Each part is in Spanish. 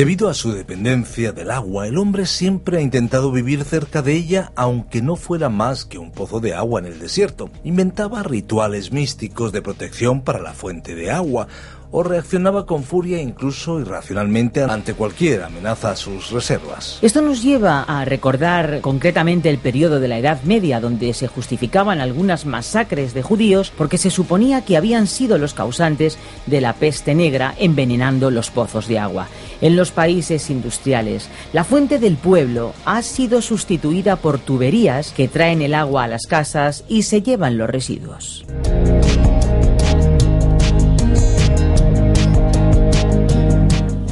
Debido a su dependencia del agua, el hombre siempre ha intentado vivir cerca de ella, aunque no fuera más que un pozo de agua en el desierto. Inventaba rituales místicos de protección para la fuente de agua, o reaccionaba con furia incluso irracionalmente ante cualquier amenaza a sus reservas. Esto nos lleva a recordar concretamente el periodo de la Edad Media, donde se justificaban algunas masacres de judíos porque se suponía que habían sido los causantes de la peste negra envenenando los pozos de agua. En los países industriales, la fuente del pueblo ha sido sustituida por tuberías que traen el agua a las casas y se llevan los residuos.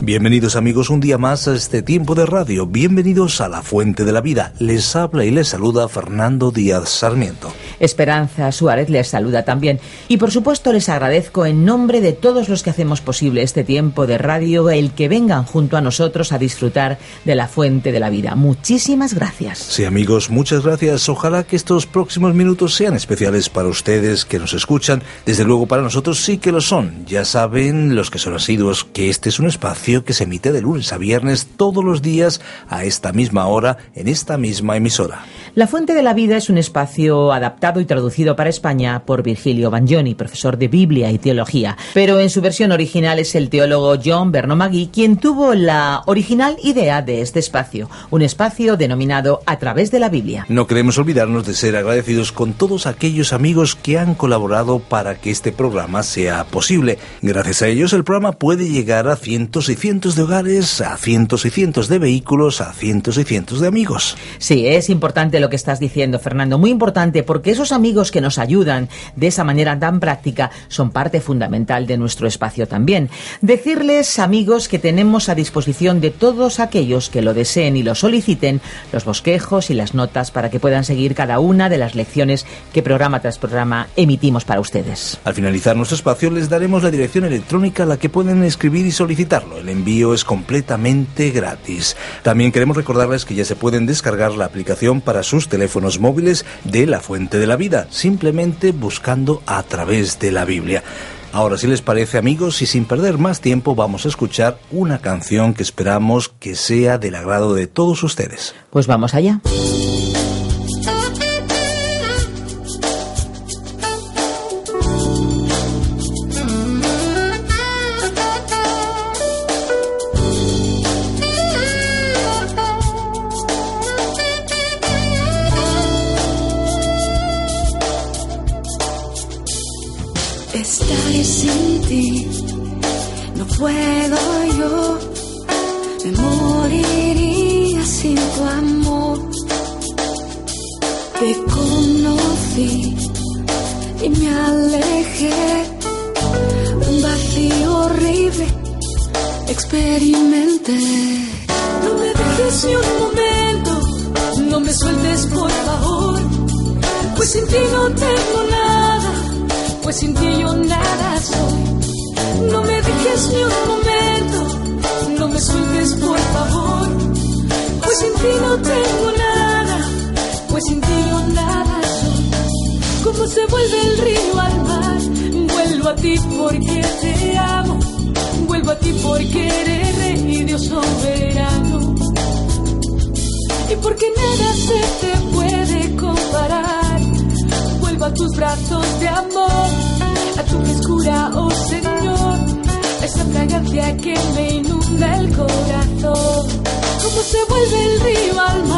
Bienvenidos amigos un día más a este tiempo de radio. Bienvenidos a la Fuente de la Vida. Les habla y les saluda Fernando Díaz Sarmiento. Esperanza Suárez les saluda también. Y por supuesto les agradezco en nombre de todos los que hacemos posible este tiempo de radio el que vengan junto a nosotros a disfrutar de la Fuente de la Vida. Muchísimas gracias. Sí amigos, muchas gracias. Ojalá que estos próximos minutos sean especiales para ustedes que nos escuchan. Desde luego para nosotros sí que lo son. Ya saben los que son asiduos que este es un espacio que se emite de lunes a viernes todos los días a esta misma hora en esta misma emisora. La Fuente de la Vida es un espacio adaptado y traducido para España por Virgilio Bagnoni, profesor de Biblia y Teología, pero en su versión original es el teólogo John Bernomagui quien tuvo la original idea de este espacio, un espacio denominado A través de la Biblia. No queremos olvidarnos de ser agradecidos con todos aquellos amigos que han colaborado para que este programa sea posible. Gracias a ellos el programa puede llegar a cientos y cientos de hogares, a cientos y cientos de vehículos, a cientos y cientos de amigos. Sí, es importante lo que estás diciendo, Fernando, muy importante, porque esos amigos que nos ayudan de esa manera tan práctica son parte fundamental de nuestro espacio también. Decirles, amigos, que tenemos a disposición de todos aquellos que lo deseen y lo soliciten los bosquejos y las notas para que puedan seguir cada una de las lecciones que programa tras programa emitimos para ustedes. Al finalizar nuestro espacio les daremos la dirección electrónica a la que pueden escribir y solicitarlo envío es completamente gratis. También queremos recordarles que ya se pueden descargar la aplicación para sus teléfonos móviles de la Fuente de la Vida, simplemente buscando a través de la Biblia. Ahora, si les parece amigos, y sin perder más tiempo, vamos a escuchar una canción que esperamos que sea del agrado de todos ustedes. Pues vamos allá. Te conocí y me alejé. Un vacío horrible experimenté. No me dejes ni un momento, no me sueltes por favor. Pues sin ti no tengo nada, pues sin ti yo nada soy. No me dejes ni un momento, no me sueltes por favor. Pues sin ti no tengo nada pues sin ti no nada. Como se vuelve el río al mar, vuelvo a ti porque te amo, vuelvo a ti porque eres rey, Dios soberano. Y porque nada se te puede comparar, vuelvo a tus brazos de amor, a tu frescura, oh Señor, a esa fragancia que me inunda el corazón. Como se vuelve el río al mar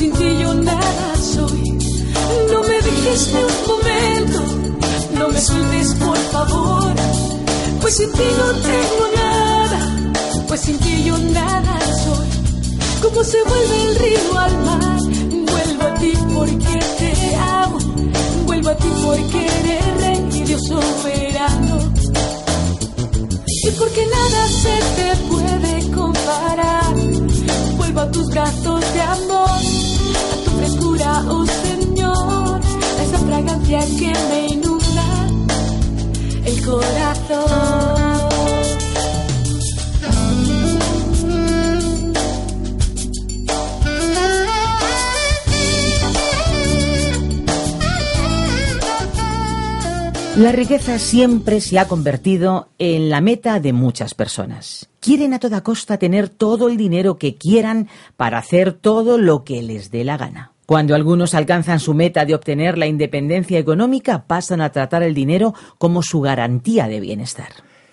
sin ti yo nada soy. No me dejes ni un momento, no me sueltes por favor, pues sin ti no tengo nada, pues sin ti yo nada soy. Como se vuelve el río al mar, vuelvo a ti porque te amo, vuelvo a ti porque eres rey y Dios soberano y porque nada se te puede comparar. Vuelvo a tus brazos de amor, oh Señor, fragancia que el corazón. La riqueza siempre se ha convertido en la meta de muchas personas. Quieren a toda costa tener todo el dinero que quieran para hacer todo lo que les dé la gana. Cuando algunos alcanzan su meta de obtener la independencia económica, pasan a tratar el dinero como su garantía de bienestar.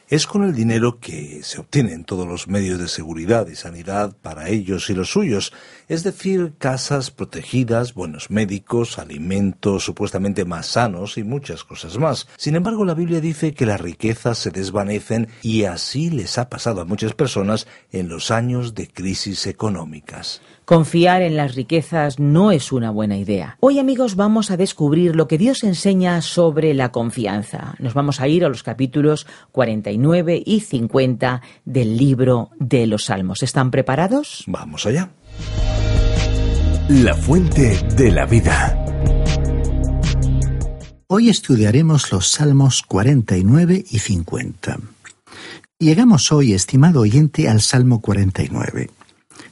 Es con el dinero que se obtienen todos los medios de seguridad y sanidad para ellos y los suyos, es decir, casas protegidas, buenos médicos, alimentos supuestamente más sanos y muchas cosas más. Sin embargo, la Biblia dice que las riquezas se desvanecen y así les ha pasado a muchas personas en los años de crisis económicas. Confiar en las riquezas no es una buena idea. Hoy amigos vamos a descubrir lo que Dios enseña sobre la confianza. Nos vamos a ir a los capítulos 49 y 50 del libro de los Salmos. ¿Están preparados? Vamos allá. La fuente de la vida. Hoy estudiaremos los Salmos 49 y 50. Llegamos hoy, estimado oyente, al Salmo 49.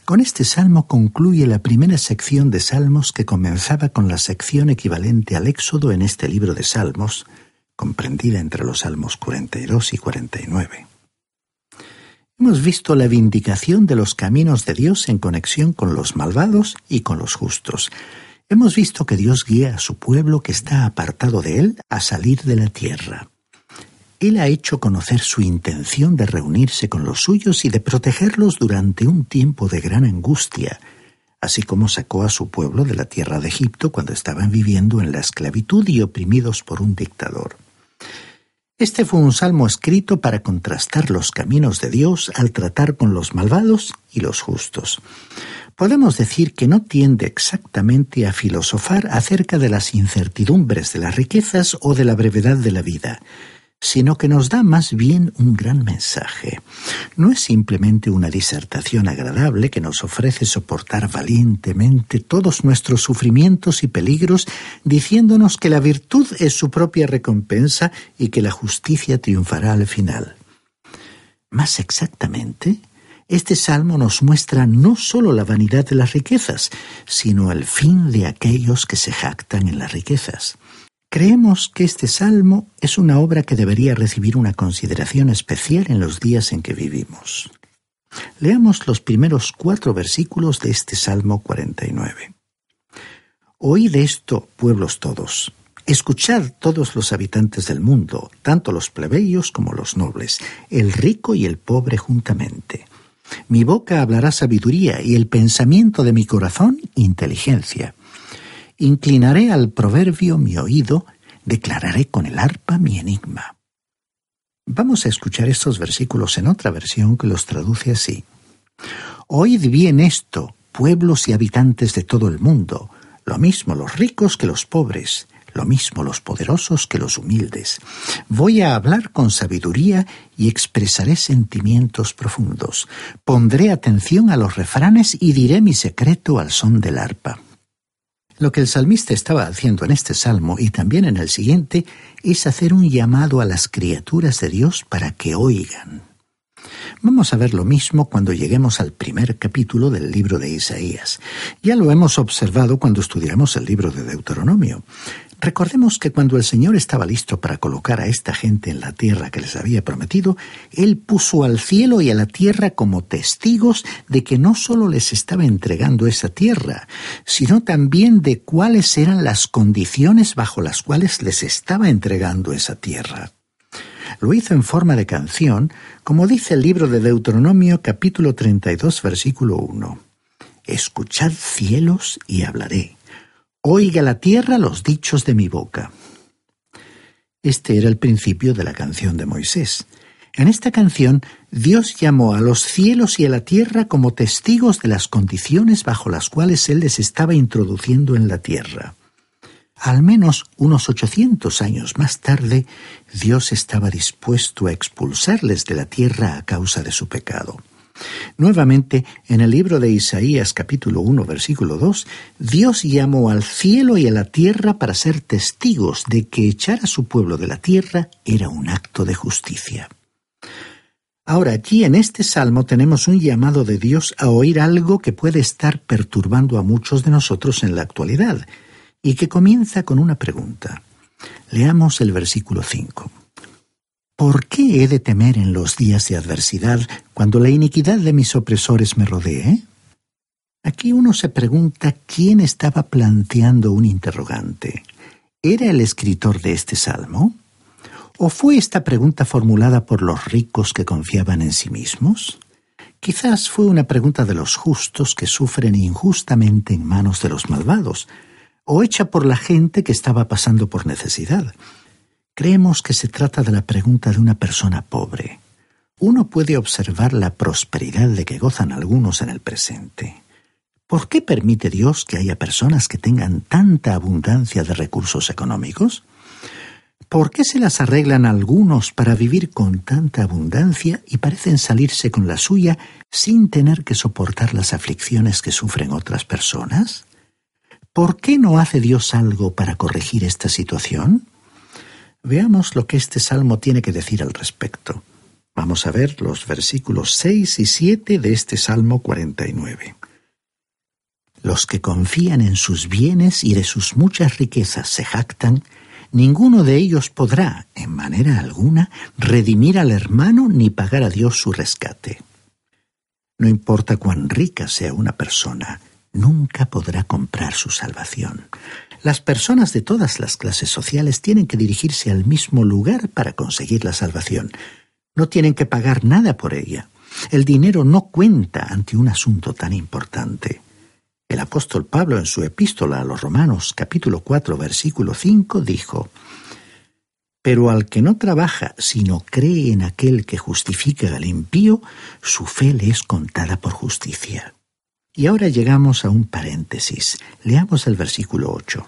Con este salmo concluye la primera sección de salmos que comenzaba con la sección equivalente al Éxodo en este libro de salmos, comprendida entre los salmos 42 y 49. Hemos visto la vindicación de los caminos de Dios en conexión con los malvados y con los justos. Hemos visto que Dios guía a su pueblo que está apartado de él a salir de la tierra. Él ha hecho conocer su intención de reunirse con los suyos y de protegerlos durante un tiempo de gran angustia, así como sacó a su pueblo de la tierra de Egipto cuando estaban viviendo en la esclavitud y oprimidos por un dictador. Este fue un salmo escrito para contrastar los caminos de Dios al tratar con los malvados y los justos. Podemos decir que no tiende exactamente a filosofar acerca de las incertidumbres de las riquezas o de la brevedad de la vida, sino que nos da más bien un gran mensaje. No es simplemente una disertación agradable que nos ofrece soportar valientemente todos nuestros sufrimientos y peligros, diciéndonos que la virtud es su propia recompensa y que la justicia triunfará al final. Más exactamente, este salmo nos muestra no sólo la vanidad de las riquezas, sino el fin de aquellos que se jactan en las riquezas. Creemos que este salmo es una obra que debería recibir una consideración especial en los días en que vivimos. Leamos los primeros cuatro versículos de este Salmo 49. Oíd esto, pueblos todos. Escuchad todos los habitantes del mundo, tanto los plebeyos como los nobles, el rico y el pobre juntamente. Mi boca hablará sabiduría y el pensamiento de mi corazón inteligencia. Inclinaré al proverbio mi oído, declararé con el arpa mi enigma. Vamos a escuchar estos versículos en otra versión que los traduce así. Oíd bien esto, pueblos y habitantes de todo el mundo, lo mismo los ricos que los pobres, lo mismo los poderosos que los humildes. Voy a hablar con sabiduría y expresaré sentimientos profundos. Pondré atención a los refranes y diré mi secreto al son del arpa. Lo que el salmista estaba haciendo en este salmo y también en el siguiente es hacer un llamado a las criaturas de Dios para que oigan. Vamos a ver lo mismo cuando lleguemos al primer capítulo del libro de Isaías. Ya lo hemos observado cuando estudiamos el libro de Deuteronomio. Recordemos que cuando el Señor estaba listo para colocar a esta gente en la tierra que les había prometido, Él puso al cielo y a la tierra como testigos de que no sólo les estaba entregando esa tierra, sino también de cuáles eran las condiciones bajo las cuales les estaba entregando esa tierra. Lo hizo en forma de canción, como dice el libro de Deuteronomio capítulo 32 versículo 1. Escuchad cielos y hablaré. Oiga la tierra los dichos de mi boca. Este era el principio de la canción de Moisés. En esta canción, Dios llamó a los cielos y a la tierra como testigos de las condiciones bajo las cuales Él les estaba introduciendo en la tierra. Al menos unos ochocientos años más tarde, Dios estaba dispuesto a expulsarles de la tierra a causa de su pecado. Nuevamente, en el libro de Isaías capítulo 1 versículo 2, Dios llamó al cielo y a la tierra para ser testigos de que echar a su pueblo de la tierra era un acto de justicia. Ahora aquí en este salmo tenemos un llamado de Dios a oír algo que puede estar perturbando a muchos de nosotros en la actualidad y que comienza con una pregunta. Leamos el versículo 5. ¿Por qué he de temer en los días de adversidad cuando la iniquidad de mis opresores me rodee? Aquí uno se pregunta quién estaba planteando un interrogante. ¿Era el escritor de este salmo? ¿O fue esta pregunta formulada por los ricos que confiaban en sí mismos? Quizás fue una pregunta de los justos que sufren injustamente en manos de los malvados, o hecha por la gente que estaba pasando por necesidad. Creemos que se trata de la pregunta de una persona pobre. Uno puede observar la prosperidad de que gozan algunos en el presente. ¿Por qué permite Dios que haya personas que tengan tanta abundancia de recursos económicos? ¿Por qué se las arreglan algunos para vivir con tanta abundancia y parecen salirse con la suya sin tener que soportar las aflicciones que sufren otras personas? ¿Por qué no hace Dios algo para corregir esta situación? Veamos lo que este salmo tiene que decir al respecto. Vamos a ver los versículos 6 y 7 de este Salmo 49. Los que confían en sus bienes y de sus muchas riquezas se jactan, ninguno de ellos podrá, en manera alguna, redimir al hermano ni pagar a Dios su rescate. No importa cuán rica sea una persona, nunca podrá comprar su salvación. Las personas de todas las clases sociales tienen que dirigirse al mismo lugar para conseguir la salvación. No tienen que pagar nada por ella. El dinero no cuenta ante un asunto tan importante. El apóstol Pablo en su epístola a los Romanos capítulo 4 versículo 5 dijo, Pero al que no trabaja, sino cree en aquel que justifica al impío, su fe le es contada por justicia. Y ahora llegamos a un paréntesis. Leamos el versículo 8.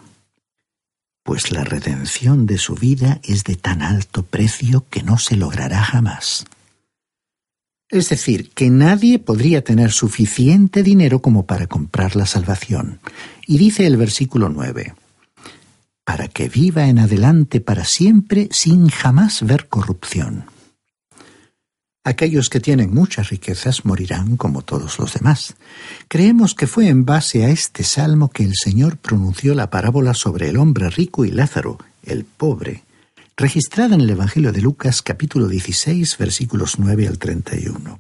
Pues la redención de su vida es de tan alto precio que no se logrará jamás. Es decir, que nadie podría tener suficiente dinero como para comprar la salvación. Y dice el versículo 9, para que viva en adelante para siempre sin jamás ver corrupción. Aquellos que tienen muchas riquezas morirán como todos los demás. Creemos que fue en base a este salmo que el Señor pronunció la parábola sobre el hombre rico y Lázaro, el pobre, registrada en el Evangelio de Lucas capítulo 16 versículos 9 al 31.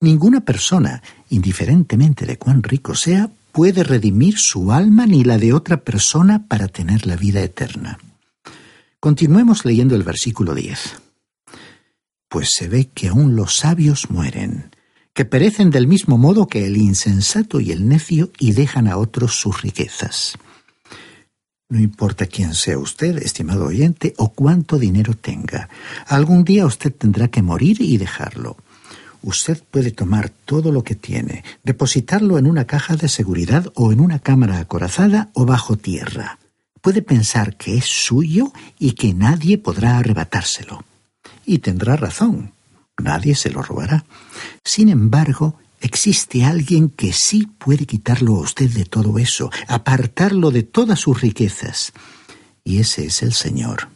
Ninguna persona, indiferentemente de cuán rico sea, puede redimir su alma ni la de otra persona para tener la vida eterna. Continuemos leyendo el versículo 10. Pues se ve que aún los sabios mueren, que perecen del mismo modo que el insensato y el necio y dejan a otros sus riquezas. No importa quién sea usted, estimado oyente, o cuánto dinero tenga. Algún día usted tendrá que morir y dejarlo. Usted puede tomar todo lo que tiene, depositarlo en una caja de seguridad o en una cámara acorazada o bajo tierra. Puede pensar que es suyo y que nadie podrá arrebatárselo. Y tendrá razón. Nadie se lo robará. Sin embargo, Existe alguien que sí puede quitarlo a usted de todo eso, apartarlo de todas sus riquezas. Y ese es el Señor.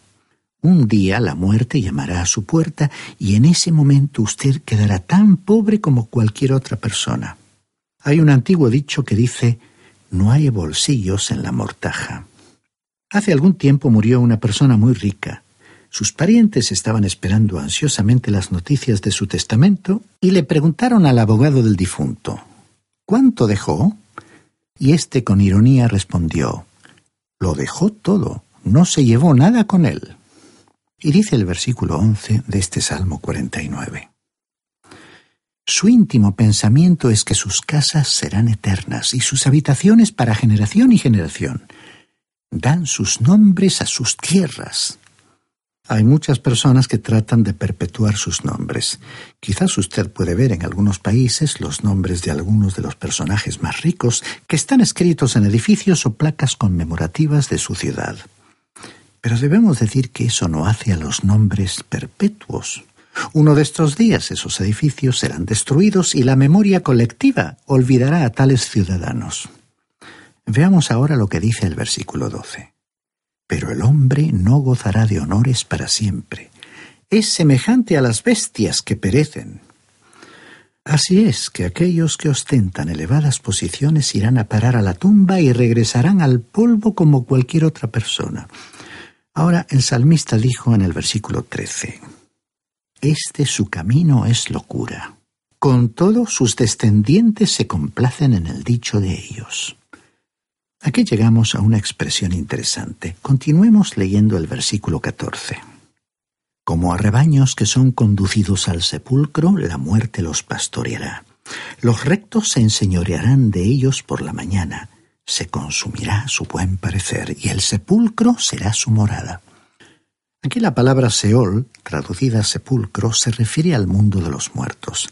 Un día la muerte llamará a su puerta y en ese momento usted quedará tan pobre como cualquier otra persona. Hay un antiguo dicho que dice, no hay bolsillos en la mortaja. Hace algún tiempo murió una persona muy rica. Sus parientes estaban esperando ansiosamente las noticias de su testamento y le preguntaron al abogado del difunto ¿Cuánto dejó? Y éste con ironía respondió Lo dejó todo, no se llevó nada con él. Y dice el versículo 11 de este Salmo 49. Su íntimo pensamiento es que sus casas serán eternas y sus habitaciones para generación y generación. Dan sus nombres a sus tierras. Hay muchas personas que tratan de perpetuar sus nombres. Quizás usted puede ver en algunos países los nombres de algunos de los personajes más ricos que están escritos en edificios o placas conmemorativas de su ciudad. Pero debemos decir que eso no hace a los nombres perpetuos. Uno de estos días esos edificios serán destruidos y la memoria colectiva olvidará a tales ciudadanos. Veamos ahora lo que dice el versículo 12. Pero el hombre no gozará de honores para siempre. Es semejante a las bestias que perecen. Así es que aquellos que ostentan elevadas posiciones irán a parar a la tumba y regresarán al polvo como cualquier otra persona. Ahora el salmista dijo en el versículo 13, Este su camino es locura. Con todo sus descendientes se complacen en el dicho de ellos. Aquí llegamos a una expresión interesante. Continuemos leyendo el versículo 14. Como a rebaños que son conducidos al sepulcro, la muerte los pastoreará. Los rectos se enseñorearán de ellos por la mañana se consumirá su buen parecer y el sepulcro será su morada. Aquí la palabra Seol, traducida sepulcro, se refiere al mundo de los muertos.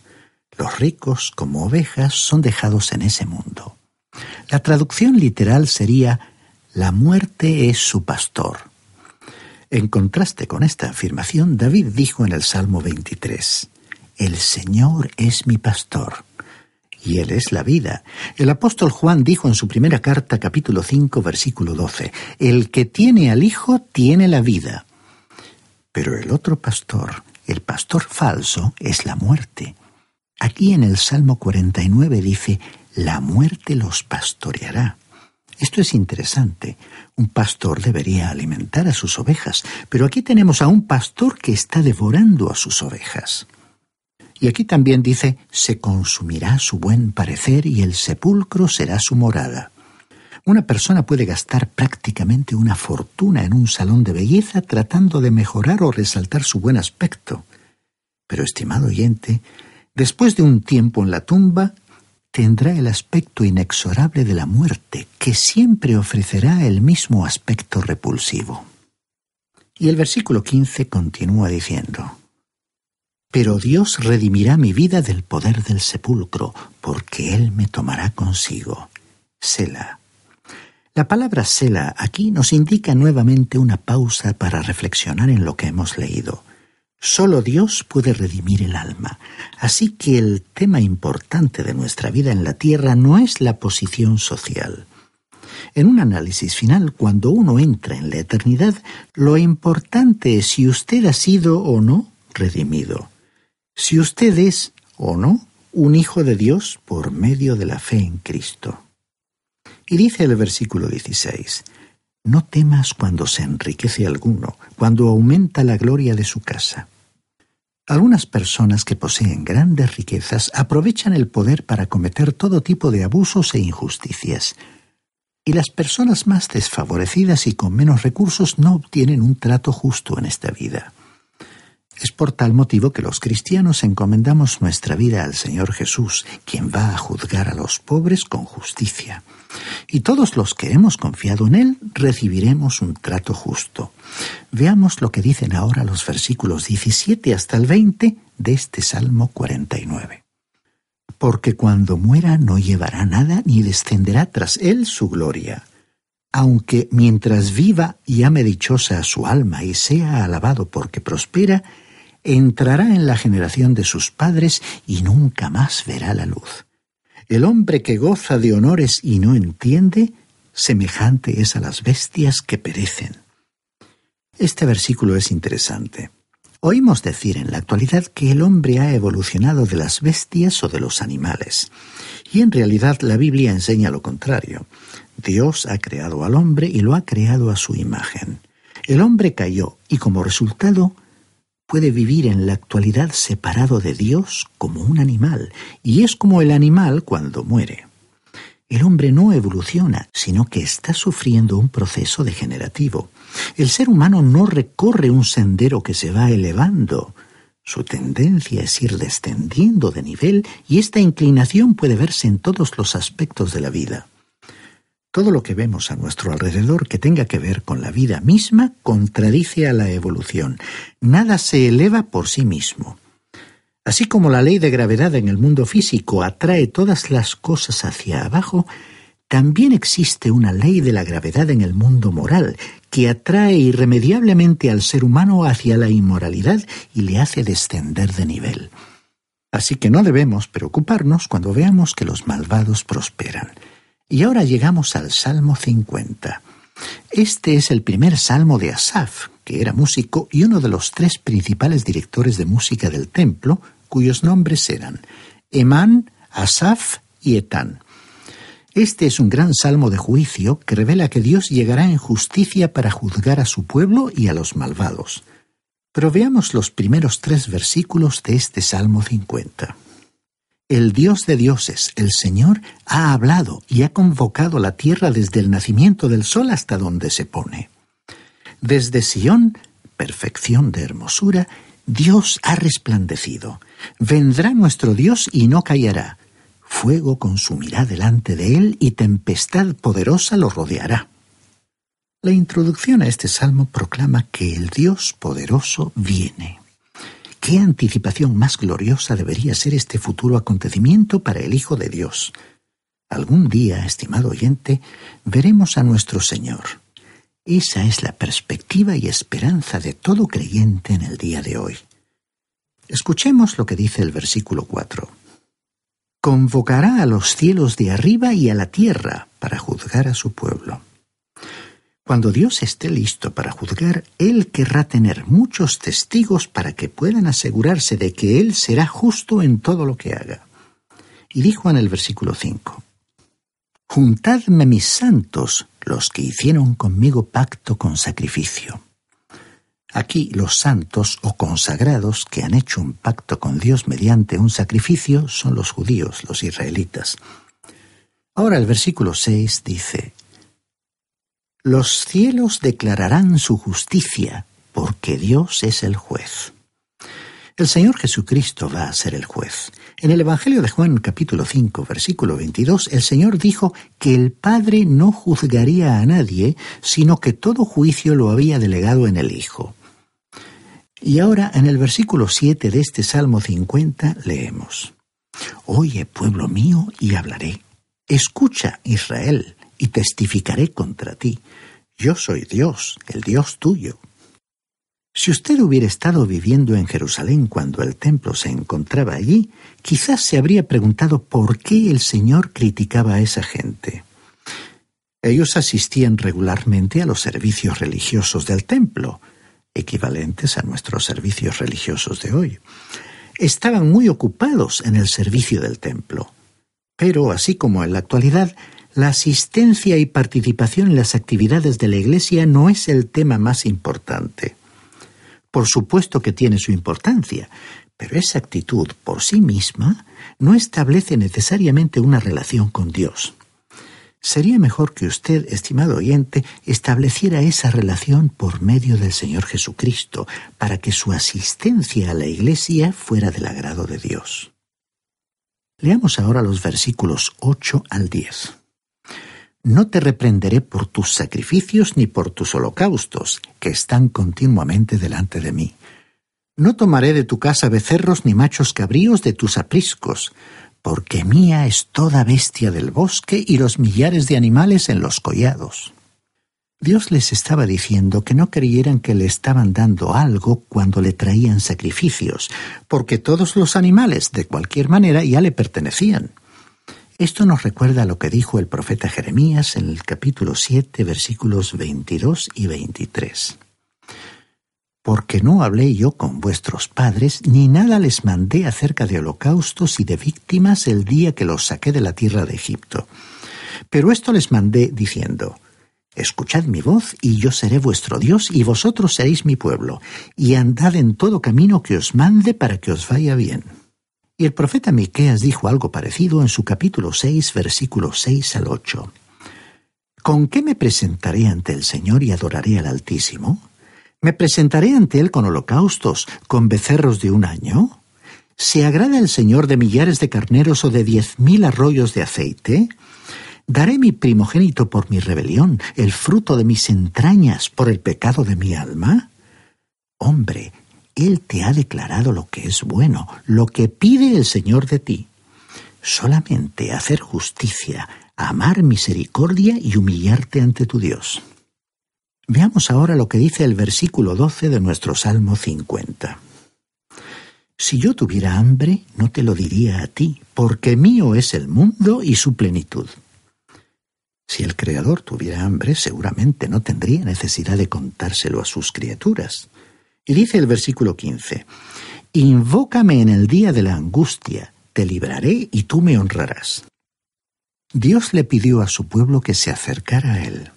Los ricos, como ovejas, son dejados en ese mundo. La traducción literal sería la muerte es su pastor. En contraste con esta afirmación, David dijo en el Salmo 23, El Señor es mi pastor y Él es la vida. El apóstol Juan dijo en su primera carta capítulo 5 versículo 12, El que tiene al Hijo tiene la vida. Pero el otro pastor, el pastor falso, es la muerte. Aquí en el Salmo 49 dice, La muerte los pastoreará. Esto es interesante. Un pastor debería alimentar a sus ovejas, pero aquí tenemos a un pastor que está devorando a sus ovejas. Y aquí también dice, se consumirá su buen parecer y el sepulcro será su morada. Una persona puede gastar prácticamente una fortuna en un salón de belleza tratando de mejorar o resaltar su buen aspecto. Pero, estimado oyente, después de un tiempo en la tumba, tendrá el aspecto inexorable de la muerte, que siempre ofrecerá el mismo aspecto repulsivo. Y el versículo 15 continúa diciendo, pero Dios redimirá mi vida del poder del sepulcro, porque Él me tomará consigo. Sela. La palabra Sela aquí nos indica nuevamente una pausa para reflexionar en lo que hemos leído. Solo Dios puede redimir el alma. Así que el tema importante de nuestra vida en la tierra no es la posición social. En un análisis final, cuando uno entra en la eternidad, lo importante es si usted ha sido o no redimido si usted es o no un hijo de Dios por medio de la fe en Cristo. Y dice el versículo 16, No temas cuando se enriquece alguno, cuando aumenta la gloria de su casa. Algunas personas que poseen grandes riquezas aprovechan el poder para cometer todo tipo de abusos e injusticias. Y las personas más desfavorecidas y con menos recursos no obtienen un trato justo en esta vida. Es por tal motivo que los cristianos encomendamos nuestra vida al Señor Jesús, quien va a juzgar a los pobres con justicia. Y todos los que hemos confiado en Él recibiremos un trato justo. Veamos lo que dicen ahora los versículos 17 hasta el 20 de este Salmo 49. Porque cuando muera no llevará nada ni descenderá tras Él su gloria aunque mientras viva y ame dichosa su alma y sea alabado porque prospera, entrará en la generación de sus padres y nunca más verá la luz. El hombre que goza de honores y no entiende, semejante es a las bestias que perecen. Este versículo es interesante. Oímos decir en la actualidad que el hombre ha evolucionado de las bestias o de los animales. Y en realidad la Biblia enseña lo contrario. Dios ha creado al hombre y lo ha creado a su imagen. El hombre cayó y como resultado puede vivir en la actualidad separado de Dios como un animal, y es como el animal cuando muere. El hombre no evoluciona, sino que está sufriendo un proceso degenerativo. El ser humano no recorre un sendero que se va elevando. Su tendencia es ir descendiendo de nivel y esta inclinación puede verse en todos los aspectos de la vida. Todo lo que vemos a nuestro alrededor que tenga que ver con la vida misma contradice a la evolución. Nada se eleva por sí mismo. Así como la ley de gravedad en el mundo físico atrae todas las cosas hacia abajo, también existe una ley de la gravedad en el mundo moral que atrae irremediablemente al ser humano hacia la inmoralidad y le hace descender de nivel. Así que no debemos preocuparnos cuando veamos que los malvados prosperan. Y ahora llegamos al Salmo 50. Este es el primer salmo de Asaf, que era músico y uno de los tres principales directores de música del templo, cuyos nombres eran Emán, Asaf y Etán. Este es un gran salmo de juicio que revela que Dios llegará en justicia para juzgar a su pueblo y a los malvados. Pero veamos los primeros tres versículos de este Salmo 50. El Dios de dioses, el Señor, ha hablado y ha convocado la tierra desde el nacimiento del sol hasta donde se pone. Desde Sión, perfección de hermosura, Dios ha resplandecido. Vendrá nuestro Dios y no callará. Fuego consumirá delante de él y tempestad poderosa lo rodeará. La introducción a este salmo proclama que el Dios poderoso viene. ¿Qué anticipación más gloriosa debería ser este futuro acontecimiento para el Hijo de Dios? Algún día, estimado oyente, veremos a nuestro Señor. Esa es la perspectiva y esperanza de todo creyente en el día de hoy. Escuchemos lo que dice el versículo 4. Convocará a los cielos de arriba y a la tierra para juzgar a su pueblo. Cuando Dios esté listo para juzgar, Él querrá tener muchos testigos para que puedan asegurarse de que Él será justo en todo lo que haga. Y dijo en el versículo 5, Juntadme mis santos, los que hicieron conmigo pacto con sacrificio. Aquí los santos o consagrados que han hecho un pacto con Dios mediante un sacrificio son los judíos, los israelitas. Ahora el versículo 6 dice, los cielos declararán su justicia, porque Dios es el juez. El Señor Jesucristo va a ser el juez. En el Evangelio de Juan capítulo 5 versículo 22 el Señor dijo que el Padre no juzgaría a nadie, sino que todo juicio lo había delegado en el Hijo. Y ahora en el versículo 7 de este Salmo 50 leemos, Oye, pueblo mío, y hablaré. Escucha, Israel, y testificaré contra ti. Yo soy Dios, el Dios tuyo. Si usted hubiera estado viviendo en Jerusalén cuando el templo se encontraba allí, quizás se habría preguntado por qué el Señor criticaba a esa gente. Ellos asistían regularmente a los servicios religiosos del templo, equivalentes a nuestros servicios religiosos de hoy. Estaban muy ocupados en el servicio del templo. Pero, así como en la actualidad, la asistencia y participación en las actividades de la Iglesia no es el tema más importante. Por supuesto que tiene su importancia, pero esa actitud por sí misma no establece necesariamente una relación con Dios. Sería mejor que usted, estimado oyente, estableciera esa relación por medio del Señor Jesucristo, para que su asistencia a la Iglesia fuera del agrado de Dios. Leamos ahora los versículos 8 al 10. No te reprenderé por tus sacrificios ni por tus holocaustos, que están continuamente delante de mí. No tomaré de tu casa becerros ni machos cabríos de tus apriscos, porque mía es toda bestia del bosque y los millares de animales en los collados. Dios les estaba diciendo que no creyeran que le estaban dando algo cuando le traían sacrificios, porque todos los animales, de cualquier manera, ya le pertenecían. Esto nos recuerda lo que dijo el profeta Jeremías en el capítulo 7, versículos 22 y 23. Porque no hablé yo con vuestros padres, ni nada les mandé acerca de holocaustos y de víctimas el día que los saqué de la tierra de Egipto. Pero esto les mandé diciendo, Escuchad mi voz, y yo seré vuestro Dios, y vosotros seréis mi pueblo, y andad en todo camino que os mande para que os vaya bien. Y el profeta Miqueas dijo algo parecido en su capítulo 6, versículos 6 al 8. ¿Con qué me presentaré ante el Señor y adoraré al Altísimo? ¿Me presentaré ante Él con holocaustos, con becerros de un año? ¿Se agrada el Señor de millares de carneros o de diez mil arroyos de aceite? ¿Daré mi primogénito por mi rebelión, el fruto de mis entrañas por el pecado de mi alma? Hombre, Él te ha declarado lo que es bueno, lo que pide el Señor de ti. Solamente hacer justicia, amar misericordia y humillarte ante tu Dios. Veamos ahora lo que dice el versículo 12 de nuestro Salmo 50. Si yo tuviera hambre, no te lo diría a ti, porque mío es el mundo y su plenitud. Si el Creador tuviera hambre, seguramente no tendría necesidad de contárselo a sus criaturas. Y dice el versículo 15, Invócame en el día de la angustia, te libraré y tú me honrarás. Dios le pidió a su pueblo que se acercara a él.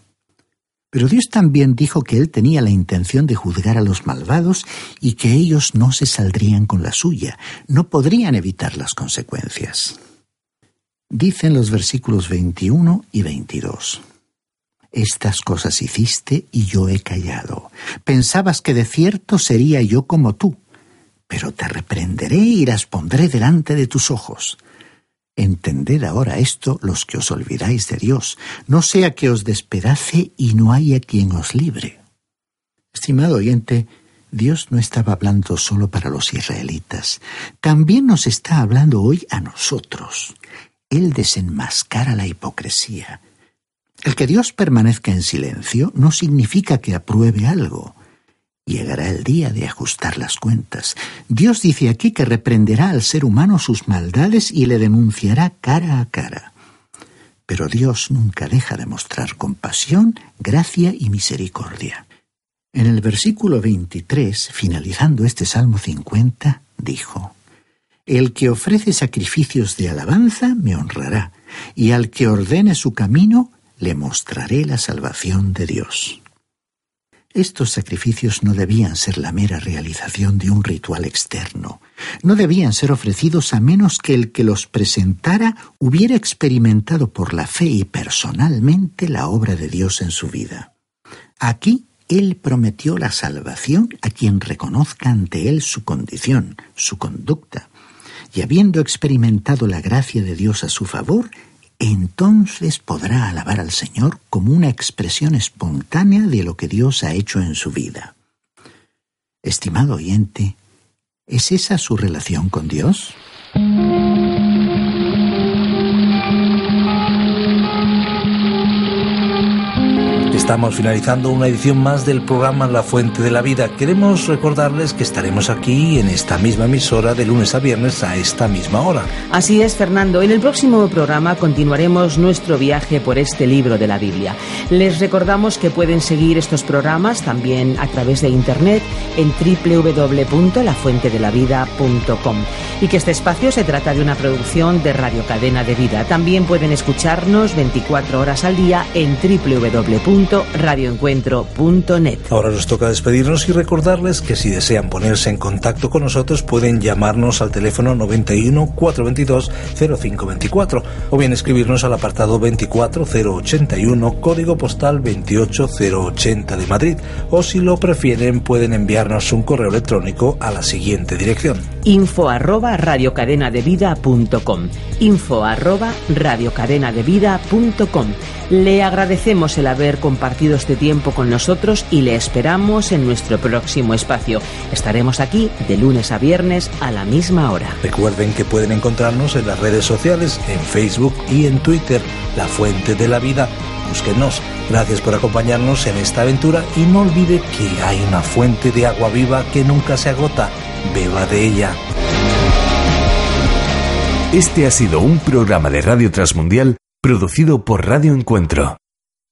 Pero Dios también dijo que Él tenía la intención de juzgar a los malvados y que ellos no se saldrían con la suya, no podrían evitar las consecuencias. Dicen los versículos 21 y 22. Estas cosas hiciste y yo he callado. Pensabas que de cierto sería yo como tú, pero te reprenderé y las pondré delante de tus ojos. Entended ahora esto los que os olvidáis de Dios, no sea que os despedace y no haya quien os libre. Estimado oyente, Dios no estaba hablando solo para los israelitas, también nos está hablando hoy a nosotros. Él desenmascara la hipocresía. El que Dios permanezca en silencio no significa que apruebe algo. Llegará el día de ajustar las cuentas. Dios dice aquí que reprenderá al ser humano sus maldades y le denunciará cara a cara. Pero Dios nunca deja de mostrar compasión, gracia y misericordia. En el versículo 23, finalizando este Salmo 50, dijo, El que ofrece sacrificios de alabanza me honrará, y al que ordene su camino le mostraré la salvación de Dios. Estos sacrificios no debían ser la mera realización de un ritual externo. No debían ser ofrecidos a menos que el que los presentara hubiera experimentado por la fe y personalmente la obra de Dios en su vida. Aquí Él prometió la salvación a quien reconozca ante Él su condición, su conducta, y habiendo experimentado la gracia de Dios a su favor, entonces podrá alabar al Señor como una expresión espontánea de lo que Dios ha hecho en su vida. Estimado oyente, ¿es esa su relación con Dios? Estamos finalizando una edición más del programa La Fuente de la Vida. Queremos recordarles que estaremos aquí en esta misma emisora de lunes a viernes a esta misma hora. Así es, Fernando. En el próximo programa continuaremos nuestro viaje por este libro de la Biblia. Les recordamos que pueden seguir estos programas también a través de internet en www.lafuentedelavida.com y que este espacio se trata de una producción de Radio Cadena de Vida. También pueden escucharnos 24 horas al día en www radioencuentro.net. Ahora nos toca despedirnos y recordarles que si desean ponerse en contacto con nosotros pueden llamarnos al teléfono 91 422 0524 o bien escribirnos al apartado 24081 código postal 28080 de Madrid. O si lo prefieren pueden enviarnos un correo electrónico a la siguiente dirección. Info arroba radiocadenadevida.com info arroba radiocadenadevida.com le agradecemos el haber compartido este tiempo con nosotros y le esperamos en nuestro próximo espacio. Estaremos aquí de lunes a viernes a la misma hora. Recuerden que pueden encontrarnos en las redes sociales, en Facebook y en Twitter, La Fuente de la Vida. Búsquenos. Gracias por acompañarnos en esta aventura y no olvide que hay una fuente de agua viva que nunca se agota. Beba de ella. Este ha sido un programa de Radio Transmundial producido por Radio Encuentro,